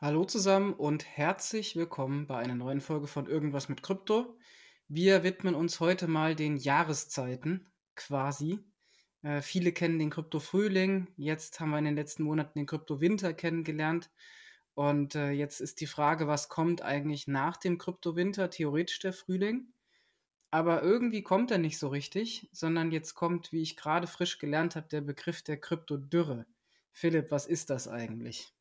Hallo zusammen und herzlich willkommen bei einer neuen Folge von Irgendwas mit Krypto. Wir widmen uns heute mal den Jahreszeiten quasi. Äh, viele kennen den Krypto-Frühling, jetzt haben wir in den letzten Monaten den Krypto-Winter kennengelernt. Und äh, jetzt ist die Frage, was kommt eigentlich nach dem Krypto-Winter? Theoretisch der Frühling. Aber irgendwie kommt er nicht so richtig, sondern jetzt kommt, wie ich gerade frisch gelernt habe, der Begriff der Krypto-Dürre. Philipp, was ist das eigentlich?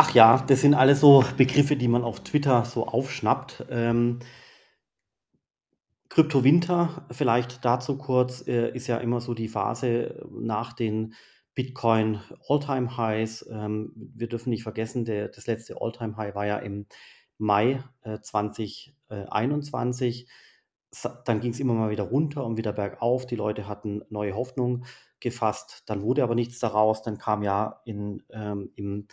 Ach ja, das sind alles so Begriffe, die man auf Twitter so aufschnappt. Ähm, Kryptowinter, vielleicht dazu kurz, äh, ist ja immer so die Phase nach den Bitcoin Alltime Highs. Ähm, wir dürfen nicht vergessen, der, das letzte Alltime High war ja im Mai äh, 2021. Dann ging es immer mal wieder runter und wieder bergauf. Die Leute hatten neue Hoffnung gefasst. Dann wurde aber nichts daraus. Dann kam ja in, ähm, im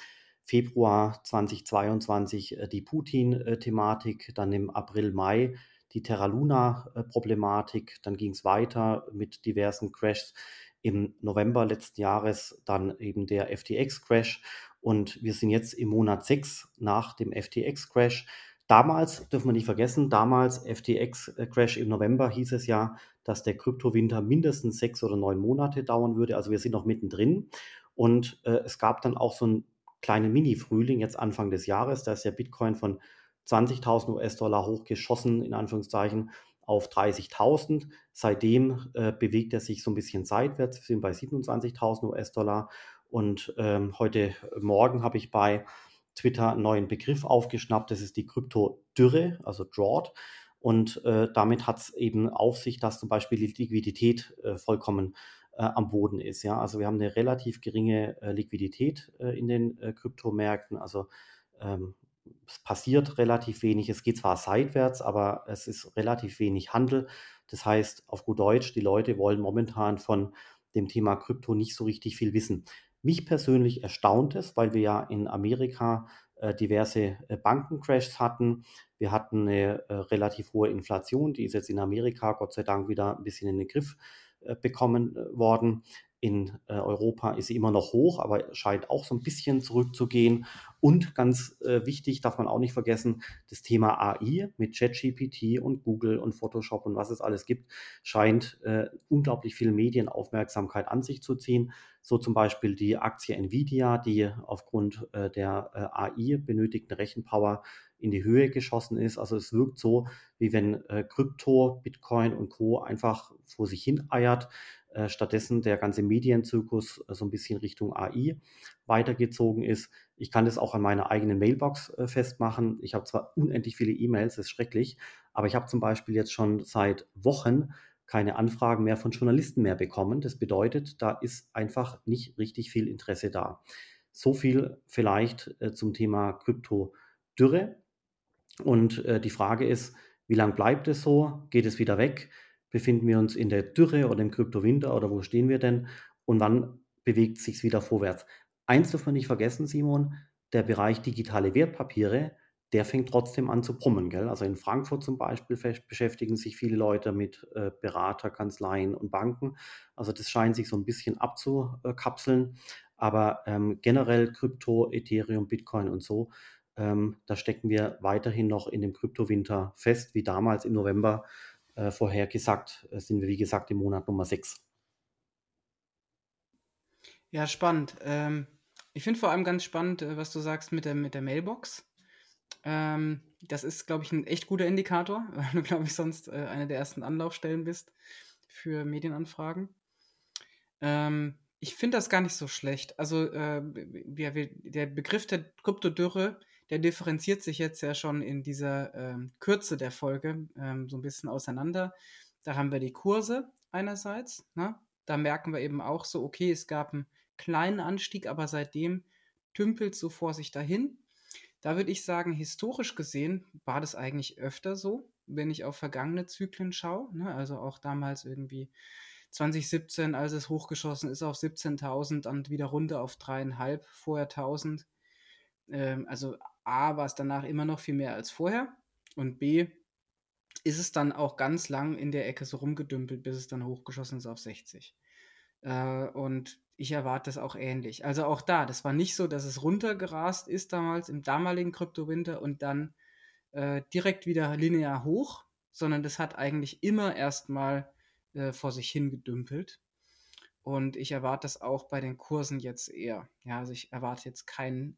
Februar 2022 äh, die Putin-Thematik, dann im April, Mai die Terra Luna-Problematik, dann ging es weiter mit diversen Crashs. Im November letzten Jahres dann eben der FTX-Crash und wir sind jetzt im Monat 6 nach dem FTX-Crash. Damals, dürfen wir nicht vergessen, damals FTX-Crash im November hieß es ja, dass der Kryptowinter mindestens sechs oder neun Monate dauern würde. Also wir sind noch mittendrin. Und äh, es gab dann auch so ein kleinen Mini-Frühling jetzt Anfang des Jahres. Da ist der Bitcoin von 20.000 US-Dollar hochgeschossen, in Anführungszeichen, auf 30.000. Seitdem äh, bewegt er sich so ein bisschen seitwärts. Wir sind bei 27.000 US-Dollar. Und ähm, heute Morgen habe ich bei Twitter einen neuen Begriff aufgeschnappt. Das ist die Krypto-Dürre, also Drought. Und äh, damit hat es eben auf sich, dass zum Beispiel die Liquidität äh, vollkommen äh, am Boden ist. Ja? Also wir haben eine relativ geringe äh, Liquidität äh, in den äh, Kryptomärkten. Also ähm, es passiert relativ wenig. Es geht zwar seitwärts, aber es ist relativ wenig Handel. Das heißt, auf gut Deutsch, die Leute wollen momentan von dem Thema Krypto nicht so richtig viel wissen. Mich persönlich erstaunt es, weil wir ja in Amerika äh, diverse äh, Bankencrashs hatten. Wir hatten eine relativ hohe Inflation, die ist jetzt in Amerika Gott sei Dank wieder ein bisschen in den Griff äh, bekommen äh, worden. In äh, Europa ist sie immer noch hoch, aber scheint auch so ein bisschen zurückzugehen. Und ganz äh, wichtig, darf man auch nicht vergessen, das Thema AI mit ChatGPT und Google und Photoshop und was es alles gibt, scheint äh, unglaublich viel Medienaufmerksamkeit an sich zu ziehen. So zum Beispiel die Aktie Nvidia, die aufgrund äh, der AI benötigten Rechenpower in die Höhe geschossen ist. Also es wirkt so, wie wenn äh, Krypto, Bitcoin und Co. einfach vor sich hin eiert. Äh, stattdessen der ganze Medienzirkus äh, so ein bisschen Richtung AI weitergezogen ist. Ich kann das auch an meiner eigenen Mailbox äh, festmachen. Ich habe zwar unendlich viele E-Mails, das ist schrecklich, aber ich habe zum Beispiel jetzt schon seit Wochen keine Anfragen mehr von Journalisten mehr bekommen. Das bedeutet, da ist einfach nicht richtig viel Interesse da. So viel vielleicht äh, zum Thema Krypto-Dürre. Und äh, die Frage ist, wie lange bleibt es so? Geht es wieder weg? Befinden wir uns in der Dürre oder im Kryptowinter oder wo stehen wir denn? Und wann bewegt es sich wieder vorwärts? Eins dürfen wir nicht vergessen, Simon, der Bereich digitale Wertpapiere, der fängt trotzdem an zu brummen. Gell? Also in Frankfurt zum Beispiel beschäftigen sich viele Leute mit äh, Beraterkanzleien und Banken. Also das scheint sich so ein bisschen abzukapseln. Aber ähm, generell Krypto, Ethereum, Bitcoin und so ähm, da stecken wir weiterhin noch in dem Kryptowinter fest, wie damals im November äh, vorhergesagt, äh, sind wir wie gesagt im Monat Nummer 6. Ja, spannend. Ähm, ich finde vor allem ganz spannend, äh, was du sagst mit der, mit der Mailbox. Ähm, das ist, glaube ich, ein echt guter Indikator, weil du, glaube ich, sonst äh, eine der ersten Anlaufstellen bist für Medienanfragen. Ähm, ich finde das gar nicht so schlecht. Also äh, wir, der Begriff der Kryptodürre der differenziert sich jetzt ja schon in dieser ähm, Kürze der Folge ähm, so ein bisschen auseinander. Da haben wir die Kurse einerseits. Ne? Da merken wir eben auch so, okay, es gab einen kleinen Anstieg, aber seitdem tümpelt so vor sich dahin. Da würde ich sagen, historisch gesehen war das eigentlich öfter so, wenn ich auf vergangene Zyklen schaue. Ne? Also auch damals irgendwie 2017, als es hochgeschossen ist auf 17.000, dann wieder runter auf dreieinhalb, vorher 1000. Ähm, also A war es danach immer noch viel mehr als vorher und B ist es dann auch ganz lang in der Ecke so rumgedümpelt, bis es dann hochgeschossen ist auf 60. Äh, und ich erwarte das auch ähnlich. Also auch da, das war nicht so, dass es runtergerast ist damals im damaligen Kryptowinter und dann äh, direkt wieder linear hoch, sondern das hat eigentlich immer erstmal äh, vor sich hingedümpelt. Und ich erwarte das auch bei den Kursen jetzt eher. Ja, also ich erwarte jetzt keinen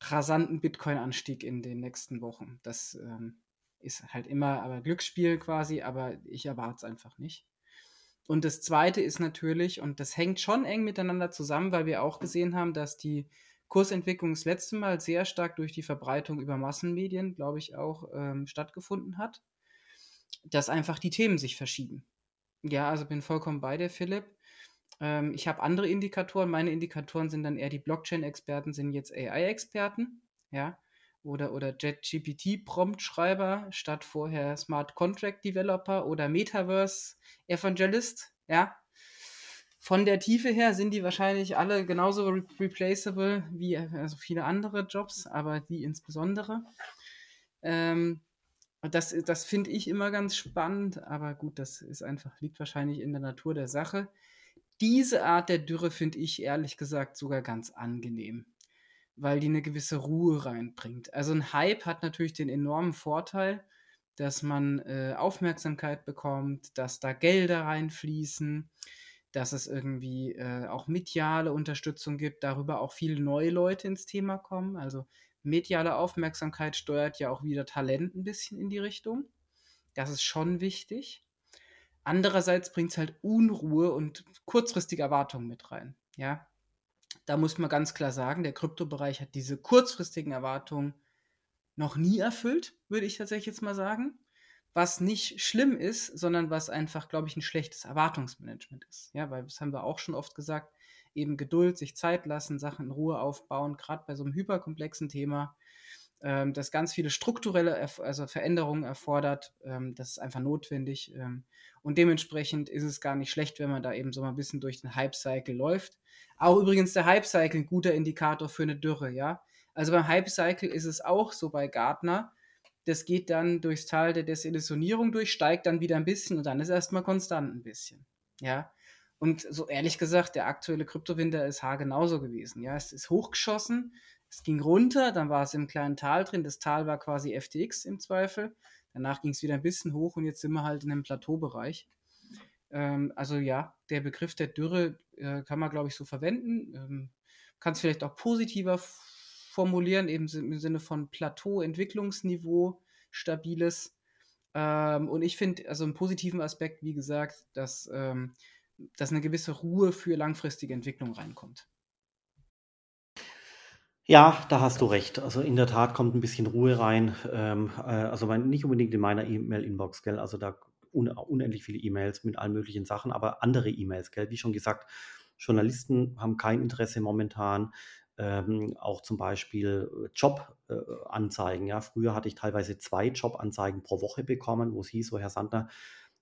rasanten Bitcoin-Anstieg in den nächsten Wochen. Das ähm, ist halt immer aber Glücksspiel quasi, aber ich erwarte es einfach nicht. Und das Zweite ist natürlich, und das hängt schon eng miteinander zusammen, weil wir auch gesehen haben, dass die Kursentwicklung das letzte Mal sehr stark durch die Verbreitung über Massenmedien, glaube ich, auch ähm, stattgefunden hat, dass einfach die Themen sich verschieben. Ja, also bin vollkommen bei dir, Philipp. Ähm, ich habe andere Indikatoren. Meine Indikatoren sind dann eher die Blockchain-Experten, sind jetzt AI-Experten. Ja, oder, oder JetGPT-Prompt-Schreiber statt vorher Smart Contract Developer oder Metaverse Evangelist, ja. Von der Tiefe her sind die wahrscheinlich alle genauso re replaceable wie also viele andere Jobs, aber die insbesondere. Ähm, das das finde ich immer ganz spannend, aber gut, das ist einfach, liegt wahrscheinlich in der Natur der Sache. Diese Art der Dürre finde ich ehrlich gesagt sogar ganz angenehm weil die eine gewisse Ruhe reinbringt. Also ein Hype hat natürlich den enormen Vorteil, dass man äh, Aufmerksamkeit bekommt, dass da Gelder reinfließen, dass es irgendwie äh, auch mediale Unterstützung gibt, darüber auch viele neue Leute ins Thema kommen. Also mediale Aufmerksamkeit steuert ja auch wieder Talent ein bisschen in die Richtung. Das ist schon wichtig. Andererseits bringt es halt Unruhe und kurzfristige Erwartungen mit rein. Ja, da muss man ganz klar sagen, der Kryptobereich hat diese kurzfristigen Erwartungen noch nie erfüllt, würde ich tatsächlich jetzt mal sagen. Was nicht schlimm ist, sondern was einfach, glaube ich, ein schlechtes Erwartungsmanagement ist. Ja, weil das haben wir auch schon oft gesagt, eben Geduld, sich Zeit lassen, Sachen in Ruhe aufbauen, gerade bei so einem hyperkomplexen Thema, ähm, das ganz viele strukturelle also Veränderungen erfordert. Ähm, das ist einfach notwendig. Ähm, und dementsprechend ist es gar nicht schlecht, wenn man da eben so mal ein bisschen durch den Hype-Cycle läuft. Auch übrigens der Hype-Cycle ein guter Indikator für eine Dürre, ja. Also beim Hype-Cycle ist es auch so bei Gartner. Das geht dann durchs Tal der Desillusionierung durch, steigt dann wieder ein bisschen und dann ist erstmal konstant ein bisschen. Ja. Und so ehrlich gesagt, der aktuelle Kryptowinter ist haargenauso gewesen. Ja, es ist hochgeschossen, es ging runter, dann war es im kleinen Tal drin. Das Tal war quasi FTX im Zweifel. Danach ging es wieder ein bisschen hoch und jetzt sind wir halt in einem Plateaubereich. Ähm, also ja, der Begriff der Dürre äh, kann man, glaube ich, so verwenden. Ähm, kann es vielleicht auch positiver formulieren, eben im Sinne von Plateau, Entwicklungsniveau, stabiles. Ähm, und ich finde, also einen positiven Aspekt, wie gesagt, dass, ähm, dass eine gewisse Ruhe für langfristige Entwicklung reinkommt. Ja, da hast du recht. Also in der Tat kommt ein bisschen Ruhe rein. Ähm, äh, also mein, nicht unbedingt in meiner E-Mail-Inbox, gell? Also da un unendlich viele E-Mails mit allen möglichen Sachen, aber andere E-Mails, gell? Wie schon gesagt, Journalisten haben kein Interesse momentan. Ähm, auch zum Beispiel Jobanzeigen. Äh, ja, früher hatte ich teilweise zwei Jobanzeigen pro Woche bekommen, wo es hieß, so Herr Sandner,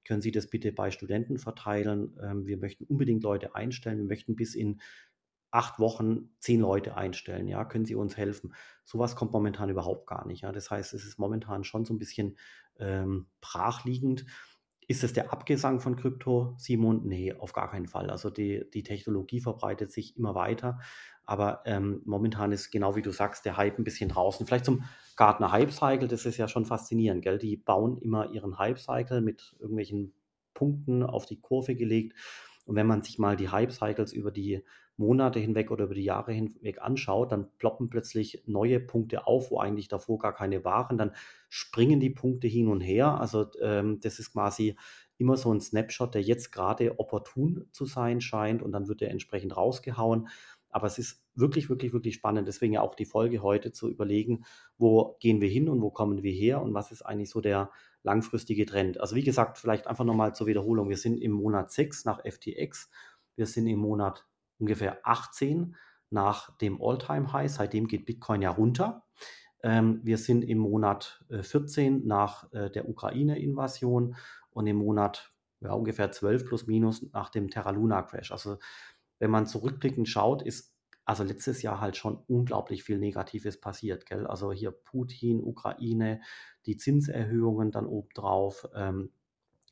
können Sie das bitte bei Studenten verteilen? Ähm, wir möchten unbedingt Leute einstellen. Wir möchten bis in acht Wochen zehn Leute einstellen, ja, können Sie uns helfen? Sowas kommt momentan überhaupt gar nicht, ja. Das heißt, es ist momentan schon so ein bisschen ähm, brachliegend. Ist es der Abgesang von Krypto, Simon? Nee, auf gar keinen Fall. Also die, die Technologie verbreitet sich immer weiter, aber ähm, momentan ist genau wie du sagst, der Hype ein bisschen draußen. Vielleicht zum Gartner Hype Cycle, das ist ja schon faszinierend, gell? Die bauen immer ihren Hype Cycle mit irgendwelchen Punkten auf die Kurve gelegt. Und wenn man sich mal die Hype Cycles über die Monate hinweg oder über die Jahre hinweg anschaut, dann ploppen plötzlich neue Punkte auf, wo eigentlich davor gar keine waren. Dann springen die Punkte hin und her. Also ähm, das ist quasi immer so ein Snapshot, der jetzt gerade opportun zu sein scheint und dann wird er entsprechend rausgehauen. Aber es ist wirklich, wirklich, wirklich spannend. Deswegen ja auch die Folge heute zu überlegen, wo gehen wir hin und wo kommen wir her und was ist eigentlich so der langfristige Trend. Also wie gesagt, vielleicht einfach nochmal zur Wiederholung. Wir sind im Monat 6 nach FTX. Wir sind im Monat ungefähr 18 nach dem All-Time-High. Seitdem geht Bitcoin ja runter. Ähm, wir sind im Monat äh, 14 nach äh, der Ukraine-Invasion und im Monat ja, ungefähr 12 plus minus nach dem Terra Luna Crash. Also wenn man zurückblickend schaut, ist also letztes Jahr halt schon unglaublich viel Negatives passiert. Gell? Also hier Putin, Ukraine, die Zinserhöhungen dann obendrauf, ähm,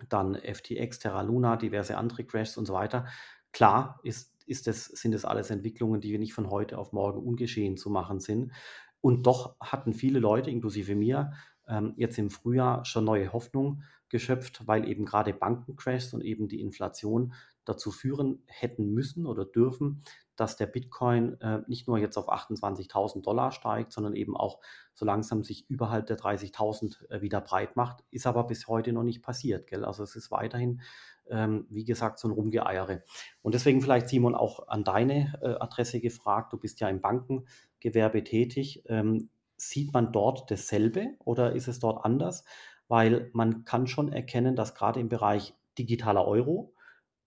dann FTX, Terra Luna, diverse andere Crashs und so weiter. Klar ist, ist das, sind das alles Entwicklungen, die wir nicht von heute auf morgen ungeschehen zu machen sind. Und doch hatten viele Leute, inklusive mir, ähm, jetzt im Frühjahr schon neue Hoffnung geschöpft, weil eben gerade Bankencrashs und eben die Inflation dazu führen hätten müssen oder dürfen, dass der Bitcoin äh, nicht nur jetzt auf 28.000 Dollar steigt, sondern eben auch so langsam sich überhalb der 30.000 äh, wieder breit macht. Ist aber bis heute noch nicht passiert. Gell? Also es ist weiterhin, ähm, wie gesagt, so ein Rumgeeiere. Und deswegen vielleicht, Simon, auch an deine äh, Adresse gefragt. Du bist ja im Bankengewerbe tätig. Ähm, sieht man dort dasselbe oder ist es dort anders? Weil man kann schon erkennen, dass gerade im Bereich digitaler Euro,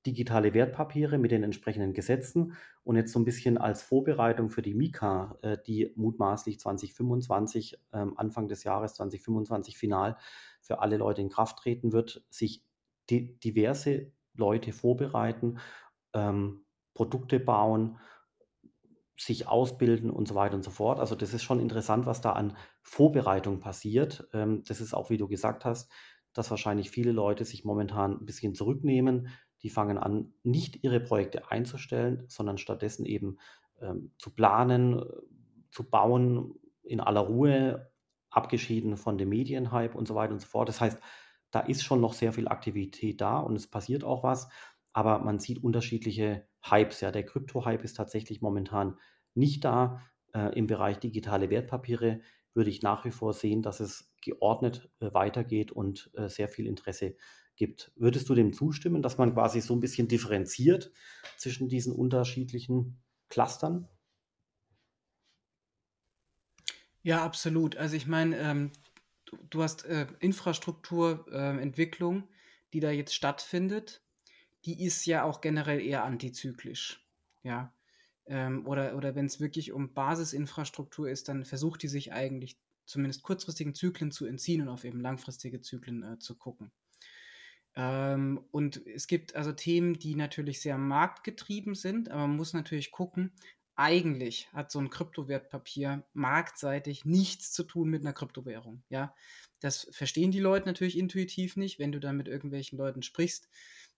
digitale Wertpapiere mit den entsprechenden Gesetzen und jetzt so ein bisschen als Vorbereitung für die Mika, äh, die mutmaßlich 2025, ähm, Anfang des Jahres 2025 final für alle Leute in Kraft treten wird, sich diverse Leute vorbereiten, ähm, Produkte bauen, sich ausbilden und so weiter und so fort. Also das ist schon interessant, was da an Vorbereitung passiert. Ähm, das ist auch, wie du gesagt hast, dass wahrscheinlich viele Leute sich momentan ein bisschen zurücknehmen, die fangen an, nicht ihre Projekte einzustellen, sondern stattdessen eben ähm, zu planen, äh, zu bauen in aller Ruhe, abgeschieden von dem Medienhype und so weiter und so fort. Das heißt, da ist schon noch sehr viel Aktivität da und es passiert auch was, aber man sieht unterschiedliche Hypes. Ja, der Krypto-Hype ist tatsächlich momentan nicht da. Äh, Im Bereich digitale Wertpapiere würde ich nach wie vor sehen, dass es geordnet äh, weitergeht und äh, sehr viel Interesse gibt. Würdest du dem zustimmen, dass man quasi so ein bisschen differenziert zwischen diesen unterschiedlichen Clustern? Ja, absolut. Also ich meine, ähm, du, du, hast äh, Infrastrukturentwicklung, äh, die da jetzt stattfindet, die ist ja auch generell eher antizyklisch. Ja. Ähm, oder oder wenn es wirklich um Basisinfrastruktur ist, dann versucht die sich eigentlich zumindest kurzfristigen Zyklen zu entziehen und auf eben langfristige Zyklen äh, zu gucken. Ähm, und es gibt also Themen, die natürlich sehr marktgetrieben sind, aber man muss natürlich gucken, eigentlich hat so ein Kryptowertpapier marktseitig nichts zu tun mit einer Kryptowährung. Ja, das verstehen die Leute natürlich intuitiv nicht. Wenn du da mit irgendwelchen Leuten sprichst,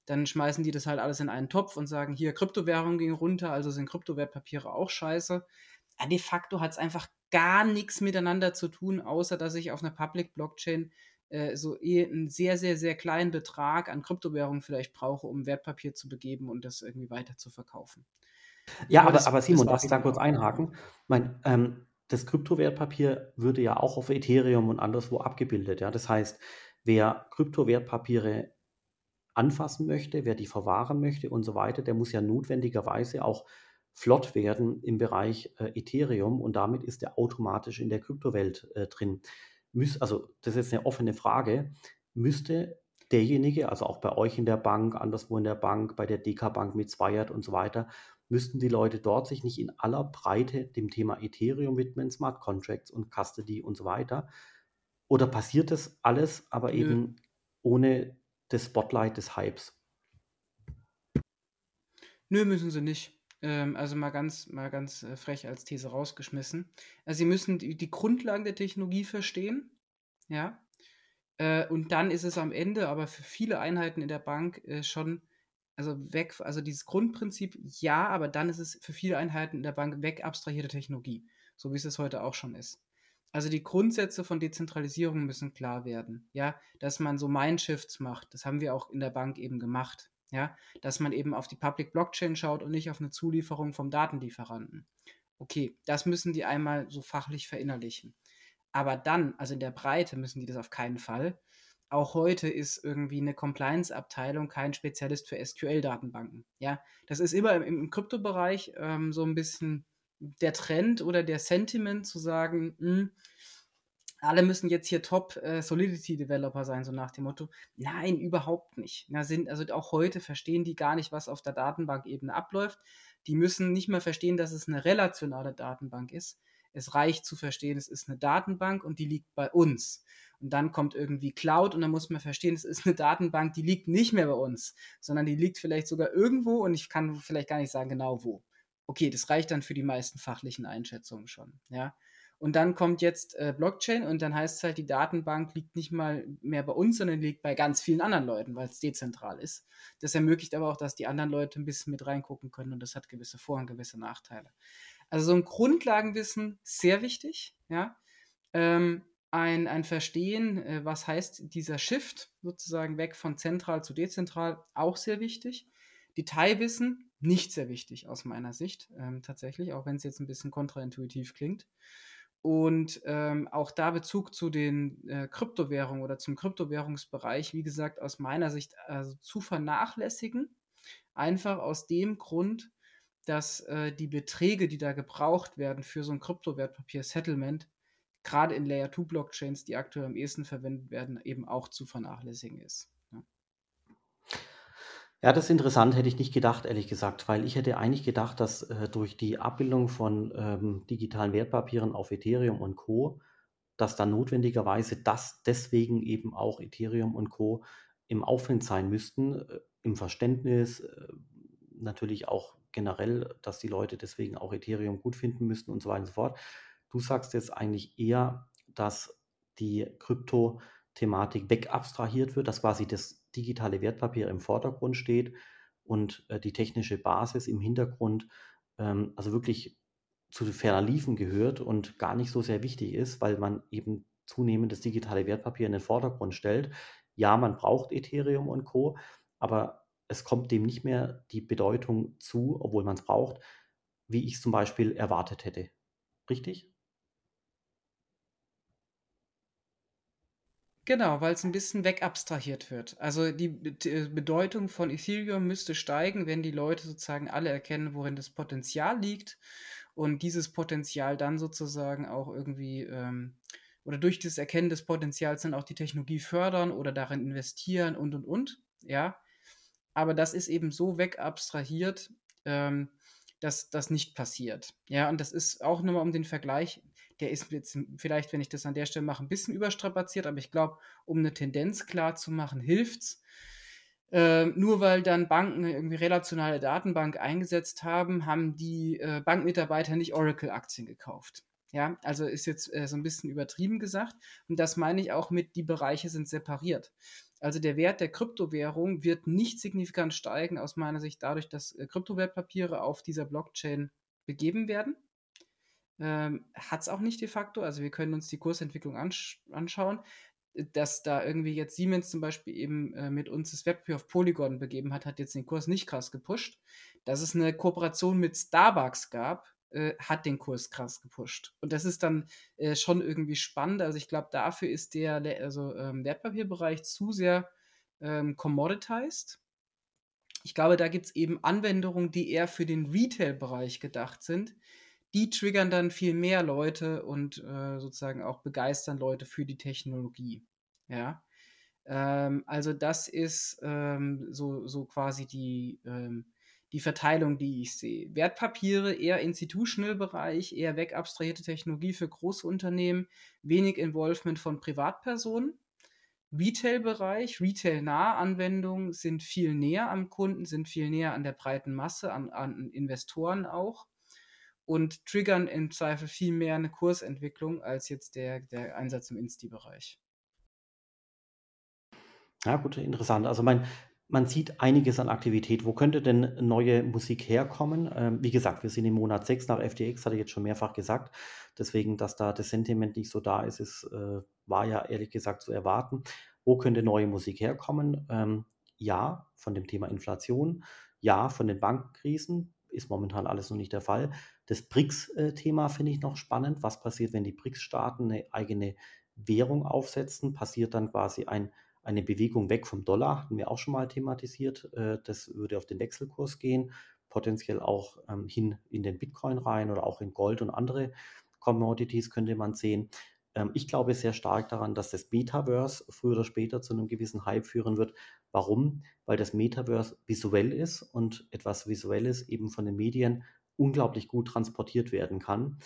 dann schmeißen die das halt alles in einen Topf und sagen, hier Kryptowährung ging runter, also sind Kryptowertpapiere auch scheiße. Ja, de facto hat es einfach gar nichts miteinander zu tun, außer dass ich auf einer Public Blockchain äh, so eh einen sehr, sehr, sehr kleinen Betrag an Kryptowährungen vielleicht brauche, um Wertpapier zu begeben und das irgendwie weiter zu verkaufen. Ja, aber, das, aber Simon, darf ich da kurz einhaken? Mein, ähm, das Kryptowertpapier würde ja auch auf Ethereum und anderswo abgebildet. Ja? Das heißt, wer Kryptowertpapiere anfassen möchte, wer die verwahren möchte und so weiter, der muss ja notwendigerweise auch flott werden im Bereich äh, Ethereum und damit ist er automatisch in der Kryptowelt äh, drin müß, also das ist eine offene Frage, müsste derjenige, also auch bei euch in der Bank, anderswo in der Bank, bei der DK Bank mit Zweiert und so weiter, müssten die Leute dort sich nicht in aller Breite dem Thema Ethereum widmen, Smart Contracts und Custody und so weiter? Oder passiert das alles, aber eben ohne das Spotlight des Hypes? Nö, müssen sie nicht. Ähm, also mal ganz, mal ganz äh, frech als These rausgeschmissen. Also sie müssen die, die Grundlagen der Technologie verstehen, ja. Äh, und dann ist es am Ende aber für viele Einheiten in der Bank äh, schon, also weg, also dieses Grundprinzip ja, aber dann ist es für viele Einheiten in der Bank weg abstrahierte Technologie, so wie es es heute auch schon ist. Also die Grundsätze von Dezentralisierung müssen klar werden, ja, dass man so Mindshifts macht. Das haben wir auch in der Bank eben gemacht. Ja, dass man eben auf die Public Blockchain schaut und nicht auf eine Zulieferung vom Datenlieferanten. Okay, das müssen die einmal so fachlich verinnerlichen. Aber dann, also in der Breite müssen die das auf keinen Fall. Auch heute ist irgendwie eine Compliance-Abteilung kein Spezialist für SQL-Datenbanken. Ja, das ist immer im, im Kryptobereich ähm, so ein bisschen der Trend oder der Sentiment zu sagen, mh, hm, alle müssen jetzt hier Top äh, Solidity Developer sein, so nach dem Motto. Nein, überhaupt nicht. Na, sind, also auch heute verstehen die gar nicht, was auf der Datenbankebene abläuft. Die müssen nicht mehr verstehen, dass es eine relationale Datenbank ist. Es reicht zu verstehen, es ist eine Datenbank und die liegt bei uns. Und dann kommt irgendwie Cloud und dann muss man verstehen, es ist eine Datenbank, die liegt nicht mehr bei uns, sondern die liegt vielleicht sogar irgendwo und ich kann vielleicht gar nicht sagen genau wo. Okay, das reicht dann für die meisten fachlichen Einschätzungen schon, ja. Und dann kommt jetzt äh, Blockchain und dann heißt es halt, die Datenbank liegt nicht mal mehr bei uns, sondern liegt bei ganz vielen anderen Leuten, weil es dezentral ist. Das ermöglicht aber auch, dass die anderen Leute ein bisschen mit reingucken können und das hat gewisse Vor- und gewisse Nachteile. Also so ein Grundlagenwissen, sehr wichtig, ja. Ähm, ein, ein Verstehen, äh, was heißt dieser Shift sozusagen weg von zentral zu dezentral, auch sehr wichtig. Detailwissen, nicht sehr wichtig aus meiner Sicht, ähm, tatsächlich, auch wenn es jetzt ein bisschen kontraintuitiv klingt. Und ähm, auch da Bezug zu den äh, Kryptowährungen oder zum Kryptowährungsbereich, wie gesagt, aus meiner Sicht also zu vernachlässigen. Einfach aus dem Grund, dass äh, die Beträge, die da gebraucht werden für so ein Kryptowertpapier-Settlement, gerade in Layer 2 Blockchains, die aktuell am ehesten verwendet werden, eben auch zu vernachlässigen ist. Ja. Das ist interessant, hätte ich nicht gedacht, ehrlich gesagt, weil ich hätte eigentlich gedacht, dass äh, durch die Abbildung von ähm, digitalen Wertpapieren auf Ethereum und Co., dass dann notwendigerweise das deswegen eben auch Ethereum und Co. im Aufwind sein müssten, äh, im Verständnis, äh, natürlich auch generell, dass die Leute deswegen auch Ethereum gut finden müssten und so weiter und so fort. Du sagst jetzt eigentlich eher, dass die Krypto-Thematik wegabstrahiert wird, dass quasi das digitale Wertpapier im Vordergrund steht und äh, die technische Basis im Hintergrund ähm, also wirklich zu ferner Liefen gehört und gar nicht so sehr wichtig ist, weil man eben zunehmend das digitale Wertpapier in den Vordergrund stellt. Ja, man braucht Ethereum und Co., aber es kommt dem nicht mehr die Bedeutung zu, obwohl man es braucht, wie ich es zum Beispiel erwartet hätte. Richtig? Genau, weil es ein bisschen wegabstrahiert wird. Also die äh, Bedeutung von Ethereum müsste steigen, wenn die Leute sozusagen alle erkennen, worin das Potenzial liegt und dieses Potenzial dann sozusagen auch irgendwie ähm, oder durch das Erkennen des Potenzials dann auch die Technologie fördern oder darin investieren und und und, ja. Aber das ist eben so wegabstrahiert, ähm, dass das nicht passiert. Ja, und das ist auch nur mal um den Vergleich der ist jetzt vielleicht, wenn ich das an der Stelle mache, ein bisschen überstrapaziert, aber ich glaube, um eine Tendenz klar zu machen, hilft's. Äh, nur weil dann Banken irgendwie relationale Datenbank eingesetzt haben, haben die äh, Bankmitarbeiter nicht Oracle-Aktien gekauft. Ja, also ist jetzt äh, so ein bisschen übertrieben gesagt. Und das meine ich auch mit, die Bereiche sind separiert. Also der Wert der Kryptowährung wird nicht signifikant steigen, aus meiner Sicht, dadurch, dass äh, Kryptowertpapiere auf dieser Blockchain begeben werden. Ähm, Hat es auch nicht de facto. Also wir können uns die Kursentwicklung ansch anschauen. Dass da irgendwie jetzt Siemens zum Beispiel eben äh, mit uns das Webpapier auf Polygon begeben hat, hat jetzt den Kurs nicht krass gepusht. Dass es eine Kooperation mit Starbucks gab, äh, hat den Kurs krass gepusht. Und das ist dann äh, schon irgendwie spannend. Also ich glaube, dafür ist der also, ähm, Wertpapierbereich zu sehr ähm, commoditized. Ich glaube, da gibt es eben Anwendungen, die eher für den Retail-Bereich gedacht sind, die triggern dann viel mehr Leute und äh, sozusagen auch begeistern Leute für die Technologie. Ja. Ähm, also das ist ähm, so, so quasi die, ähm, die Verteilung, die ich sehe. Wertpapiere eher Institutional-Bereich, eher wegabstrahierte Technologie für große Unternehmen, wenig Involvement von Privatpersonen. Retail-Bereich, retail-nahe Anwendungen sind viel näher am Kunden, sind viel näher an der breiten Masse, an, an Investoren auch und triggern im Zweifel viel mehr eine Kursentwicklung als jetzt der, der Einsatz im Insti-Bereich. Ja, gut, interessant. Also mein, man sieht einiges an Aktivität. Wo könnte denn neue Musik herkommen? Ähm, wie gesagt, wir sind im Monat 6 nach FTX, hatte ich jetzt schon mehrfach gesagt. Deswegen, dass da das Sentiment nicht so da ist, ist äh, war ja ehrlich gesagt zu erwarten. Wo könnte neue Musik herkommen? Ähm, ja, von dem Thema Inflation. Ja, von den Bankenkrisen. Ist momentan alles noch nicht der Fall. Das BRICS-Thema finde ich noch spannend. Was passiert, wenn die BRICS-Staaten eine eigene Währung aufsetzen? Passiert dann quasi ein, eine Bewegung weg vom Dollar? Hatten wir auch schon mal thematisiert. Äh, das würde auf den Wechselkurs gehen, potenziell auch ähm, hin in den Bitcoin rein oder auch in Gold und andere Commodities könnte man sehen. Ähm, ich glaube sehr stark daran, dass das Metaverse früher oder später zu einem gewissen Hype führen wird. Warum? Weil das Metaverse visuell ist und etwas Visuelles eben von den Medien unglaublich gut transportiert werden kann.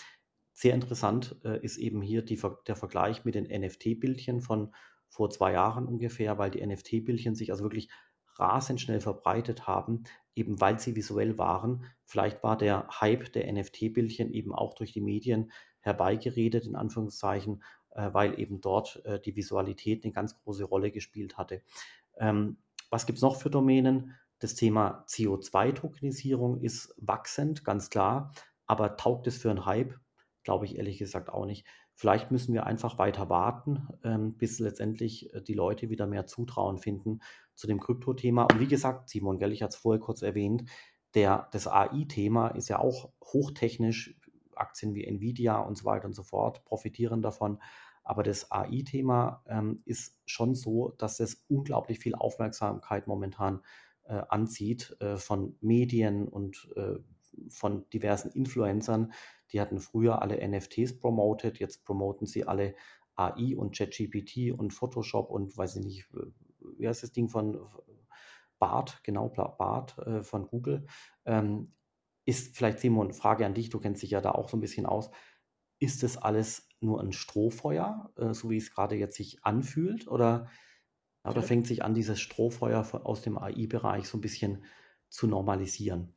Sehr interessant äh, ist eben hier die, der Vergleich mit den NFT-Bildchen von vor zwei Jahren ungefähr, weil die NFT-Bildchen sich also wirklich rasend schnell verbreitet haben, eben weil sie visuell waren. Vielleicht war der Hype der NFT-Bildchen eben auch durch die Medien herbeigeredet, in Anführungszeichen, äh, weil eben dort äh, die Visualität eine ganz große Rolle gespielt hatte. Ähm, was gibt es noch für Domänen? Das Thema CO2-Tokenisierung ist wachsend, ganz klar, aber taugt es für einen Hype? Glaube ich ehrlich gesagt auch nicht. Vielleicht müssen wir einfach weiter warten, ähm, bis letztendlich äh, die Leute wieder mehr Zutrauen finden zu dem Krypto-Thema. Und wie gesagt, Simon, gell, ich hatte es vorher kurz erwähnt, der, das AI-Thema ist ja auch hochtechnisch. Aktien wie Nvidia und so weiter und so fort profitieren davon. Aber das AI-Thema ähm, ist schon so, dass es unglaublich viel Aufmerksamkeit momentan äh, anzieht äh, von Medien und äh, von diversen Influencern. Die hatten früher alle NFTs promoted, jetzt promoten sie alle AI und ChatGPT und Photoshop und weiß ich nicht, wie heißt das Ding von Bart, genau, Bart äh, von Google. Ähm, ist vielleicht, Simon, Frage an dich, du kennst dich ja da auch so ein bisschen aus. Ist das alles nur ein Strohfeuer, äh, so wie es gerade jetzt sich anfühlt? Oder, oder fängt sich an, dieses Strohfeuer aus dem AI-Bereich so ein bisschen zu normalisieren?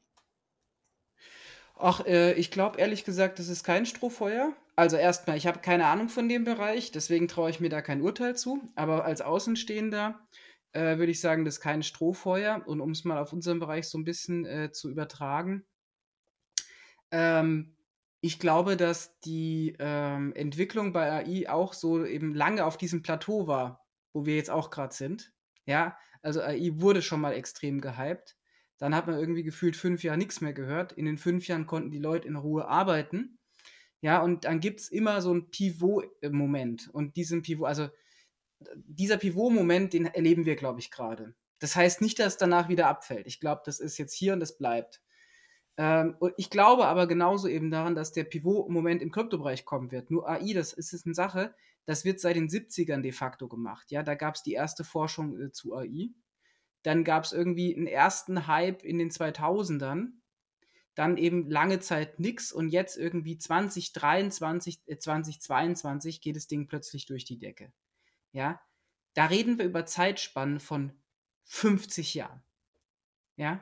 Ach, äh, ich glaube ehrlich gesagt, das ist kein Strohfeuer. Also erstmal, ich habe keine Ahnung von dem Bereich, deswegen traue ich mir da kein Urteil zu. Aber als Außenstehender äh, würde ich sagen, das ist kein Strohfeuer. Und um es mal auf unseren Bereich so ein bisschen äh, zu übertragen, ähm, ich glaube, dass die ähm, Entwicklung bei AI auch so eben lange auf diesem Plateau war, wo wir jetzt auch gerade sind. Ja, also AI wurde schon mal extrem gehypt. Dann hat man irgendwie gefühlt fünf Jahre nichts mehr gehört. In den fünf Jahren konnten die Leute in Ruhe arbeiten. Ja, und dann gibt es immer so einen Pivot-Moment. Und diesen Pivot, also dieser Pivot-Moment, den erleben wir, glaube ich, gerade. Das heißt nicht, dass es danach wieder abfällt. Ich glaube, das ist jetzt hier und das bleibt. Ähm, ich glaube aber genauso eben daran, dass der Pivot-Moment im Kryptobereich kommen wird. Nur AI, das ist eine Sache, das wird seit den 70ern de facto gemacht. Ja, da gab es die erste Forschung äh, zu AI. Dann gab es irgendwie einen ersten Hype in den 2000ern. Dann eben lange Zeit nichts und jetzt irgendwie 2023, äh, 2022 geht das Ding plötzlich durch die Decke. Ja, da reden wir über Zeitspannen von 50 Jahren. Ja,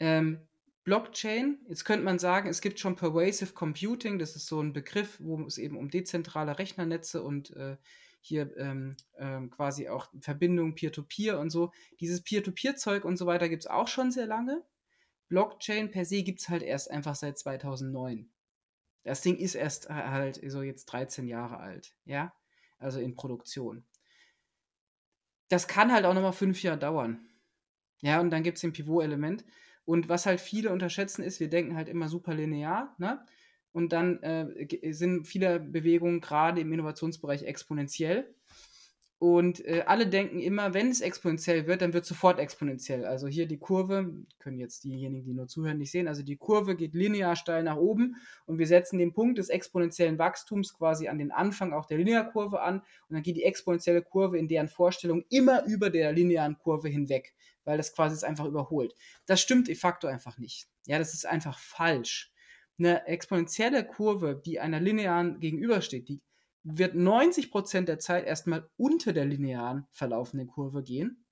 ähm, Blockchain, jetzt könnte man sagen, es gibt schon Pervasive Computing, das ist so ein Begriff, wo es eben um dezentrale Rechnernetze und äh, hier ähm, ähm, quasi auch Verbindungen Peer-to-Peer -Peer und so. Dieses Peer-to-Peer-Zeug und so weiter gibt es auch schon sehr lange. Blockchain per se gibt es halt erst einfach seit 2009. Das Ding ist erst halt so jetzt 13 Jahre alt, ja, also in Produktion. Das kann halt auch nochmal fünf Jahre dauern. Ja, und dann gibt es ein Pivot-Element. Und was halt viele unterschätzen ist, wir denken halt immer super linear, ne? Und dann äh, sind viele Bewegungen gerade im Innovationsbereich exponentiell. Und äh, alle denken immer, wenn es exponentiell wird, dann wird es sofort exponentiell. Also hier die Kurve, können jetzt diejenigen, die nur zuhören, nicht sehen. Also die Kurve geht linear steil nach oben und wir setzen den Punkt des exponentiellen Wachstums quasi an den Anfang auch der Linearkurve an und dann geht die exponentielle Kurve in deren Vorstellung immer über der linearen Kurve hinweg, weil das quasi es einfach überholt. Das stimmt de facto einfach nicht. Ja, das ist einfach falsch eine exponentielle Kurve, die einer linearen gegenübersteht, die wird 90% der Zeit erstmal unter der linearen verlaufenden Kurve gehen.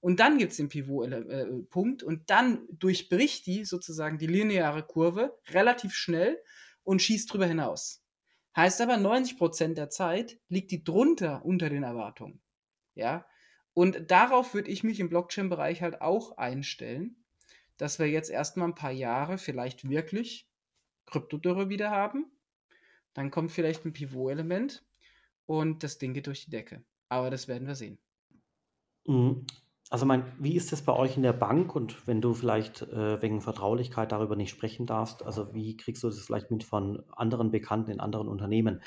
Und dann gibt es den Pivot-Punkt äh, und dann durchbricht die sozusagen die lineare Kurve relativ schnell und schießt drüber hinaus. Heißt aber, 90% der Zeit liegt die drunter unter den Erwartungen. Ja. Und darauf würde ich mich im Blockchain-Bereich halt auch einstellen, dass wir jetzt erstmal ein paar Jahre vielleicht wirklich Kryptodürre wieder haben. Dann kommt vielleicht ein Pivot-Element und das Ding geht durch die Decke. Aber das werden wir sehen. Mhm. Also mein, wie ist das bei euch in der Bank und wenn du vielleicht äh, wegen Vertraulichkeit darüber nicht sprechen darfst, also wie kriegst du das vielleicht mit von anderen Bekannten in anderen Unternehmen?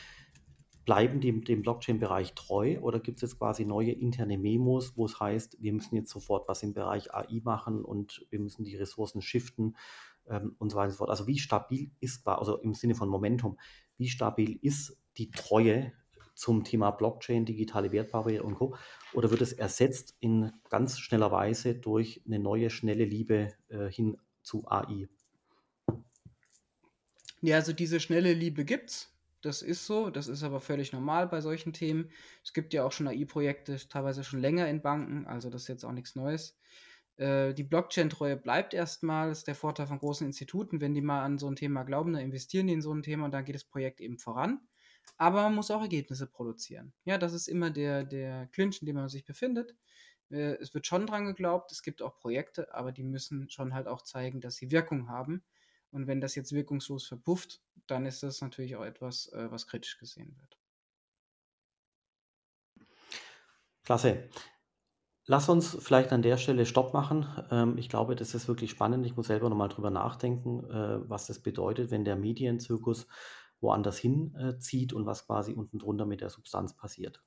Bleiben die dem Blockchain-Bereich treu oder gibt es jetzt quasi neue interne Memos, wo es heißt, wir müssen jetzt sofort was im Bereich AI machen und wir müssen die Ressourcen shiften ähm, und so weiter und so fort. Also wie stabil ist, also im Sinne von Momentum, wie stabil ist die Treue zum Thema Blockchain, digitale Wertpapiere und Co. Oder wird es ersetzt in ganz schneller Weise durch eine neue, schnelle Liebe äh, hin zu AI? Ja, also diese schnelle Liebe gibt's. Das ist so, das ist aber völlig normal bei solchen Themen. Es gibt ja auch schon AI-Projekte, teilweise schon länger in Banken, also das ist jetzt auch nichts Neues. Äh, die Blockchain-Treue bleibt erstmal, das ist der Vorteil von großen Instituten, wenn die mal an so ein Thema glauben, dann investieren die in so ein Thema und dann geht das Projekt eben voran. Aber man muss auch Ergebnisse produzieren. Ja, das ist immer der, der Clinch, in dem man sich befindet. Äh, es wird schon dran geglaubt, es gibt auch Projekte, aber die müssen schon halt auch zeigen, dass sie Wirkung haben. Und wenn das jetzt wirkungslos verpufft, dann ist das natürlich auch etwas, äh, was kritisch gesehen wird. Klasse. Lass uns vielleicht an der Stelle Stopp machen. Ähm, ich glaube, das ist wirklich spannend. Ich muss selber nochmal drüber nachdenken, äh, was das bedeutet, wenn der Medienzirkus woanders hinzieht äh, und was quasi unten drunter mit der Substanz passiert.